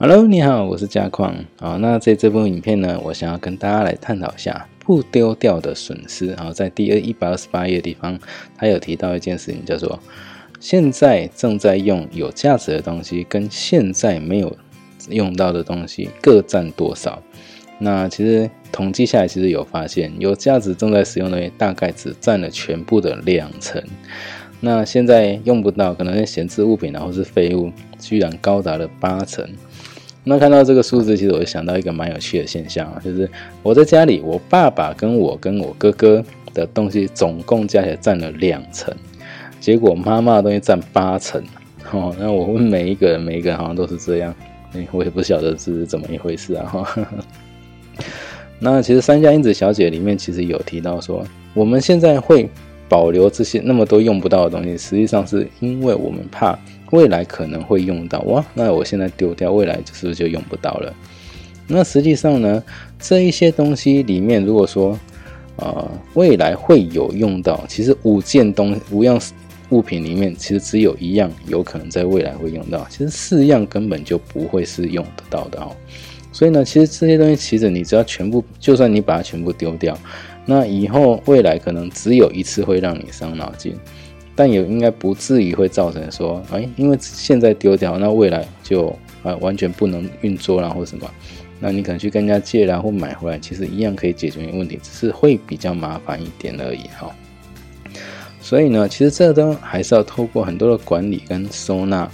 Hello，你好，我是嘉矿。好，那在这部影片呢，我想要跟大家来探讨一下不丢掉的损失。好，在第二一百二十八页地方，他有提到一件事情，叫做现在正在用有价值的东西，跟现在没有用到的东西各占多少。那其实统计下来，其实有发现，有价值正在使用的大概只占了全部的两成。那现在用不到，可能是闲置物品，然后是废物，居然高达了八成。那看到这个数字，其实我就想到一个蛮有趣的现象啊，就是我在家里，我爸爸跟我跟我哥哥的东西总共加起来占了两成，结果妈妈的东西占八成。哦，那我问每一个人，每一个人好像都是这样，哎，我也不晓得是怎么一回事啊。哈，那其实三家英子小姐里面其实有提到说，我们现在会。保留这些那么多用不到的东西，实际上是因为我们怕未来可能会用到哇，那我现在丢掉，未来是不是就用不到了？那实际上呢，这一些东西里面，如果说呃未来会有用到，其实五件东五样物品里面，其实只有一样有可能在未来会用到，其实四样根本就不会是用得到的哦。所以呢，其实这些东西，其实你只要全部，就算你把它全部丢掉。那以后未来可能只有一次会让你伤脑筋，但也应该不至于会造成说，哎，因为现在丢掉，那未来就啊完全不能运作啦或什么，那你可能去跟人家借然或买回来，其实一样可以解决你问题，只是会比较麻烦一点而已哈。所以呢，其实这都还是要透过很多的管理跟收纳。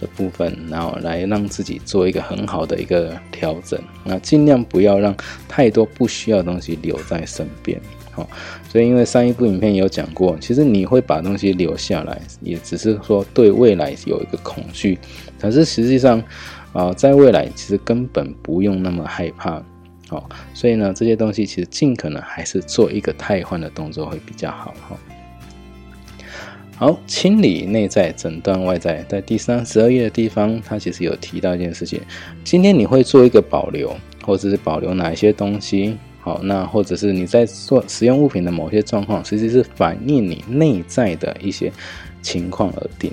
的部分，然后来让自己做一个很好的一个调整，那尽量不要让太多不需要的东西留在身边，好，所以因为上一部影片有讲过，其实你会把东西留下来，也只是说对未来有一个恐惧，可是实际上啊，在未来其实根本不用那么害怕，好，所以呢，这些东西其实尽可能还是做一个汰换的动作会比较好，哈。好，清理内在，诊断外在，在第三十二页的地方，它其实有提到一件事情。今天你会做一个保留，或者是保留哪一些东西？好，那或者是你在做使用物品的某些状况，其实是反映你内在的一些情况而定。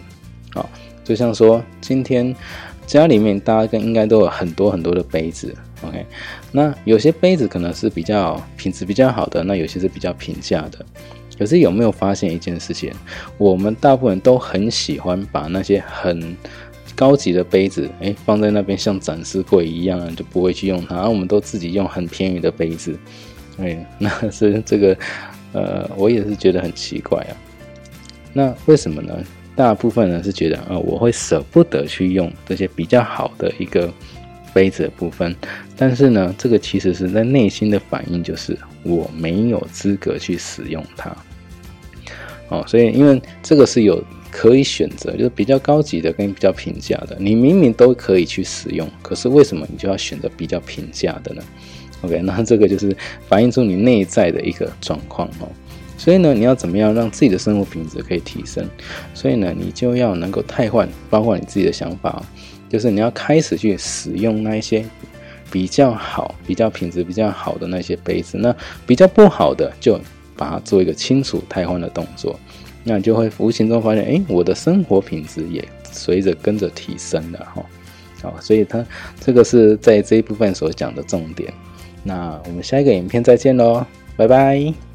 好，就像说今天家里面大家跟应该都有很多很多的杯子，OK？那有些杯子可能是比较品质比较好的，那有些是比较平价的。可是有没有发现一件事情？我们大部分都很喜欢把那些很高级的杯子，哎，放在那边像展示柜一样，就不会去用它。然后我们都自己用很便宜的杯子，哎，那 是这个，呃，我也是觉得很奇怪啊。那为什么呢？大部分人是觉得，呃，我会舍不得去用这些比较好的一个。杯子的部分，但是呢，这个其实是在内心的反应，就是我没有资格去使用它。哦，所以因为这个是有可以选择，就是比较高级的跟比较平价的，你明明都可以去使用，可是为什么你就要选择比较平价的呢？OK，那这个就是反映出你内在的一个状况哦。所以呢，你要怎么样让自己的生活品质可以提升？所以呢，你就要能够汰换，包括你自己的想法。就是你要开始去使用那一些比较好、比较品质比较好的那些杯子，那比较不好的就把它做一个清除汰换的动作，那你就会无形中发现，哎，我的生活品质也随着跟着提升了哈。好，所以它这个是在这一部分所讲的重点。那我们下一个影片再见喽，拜拜。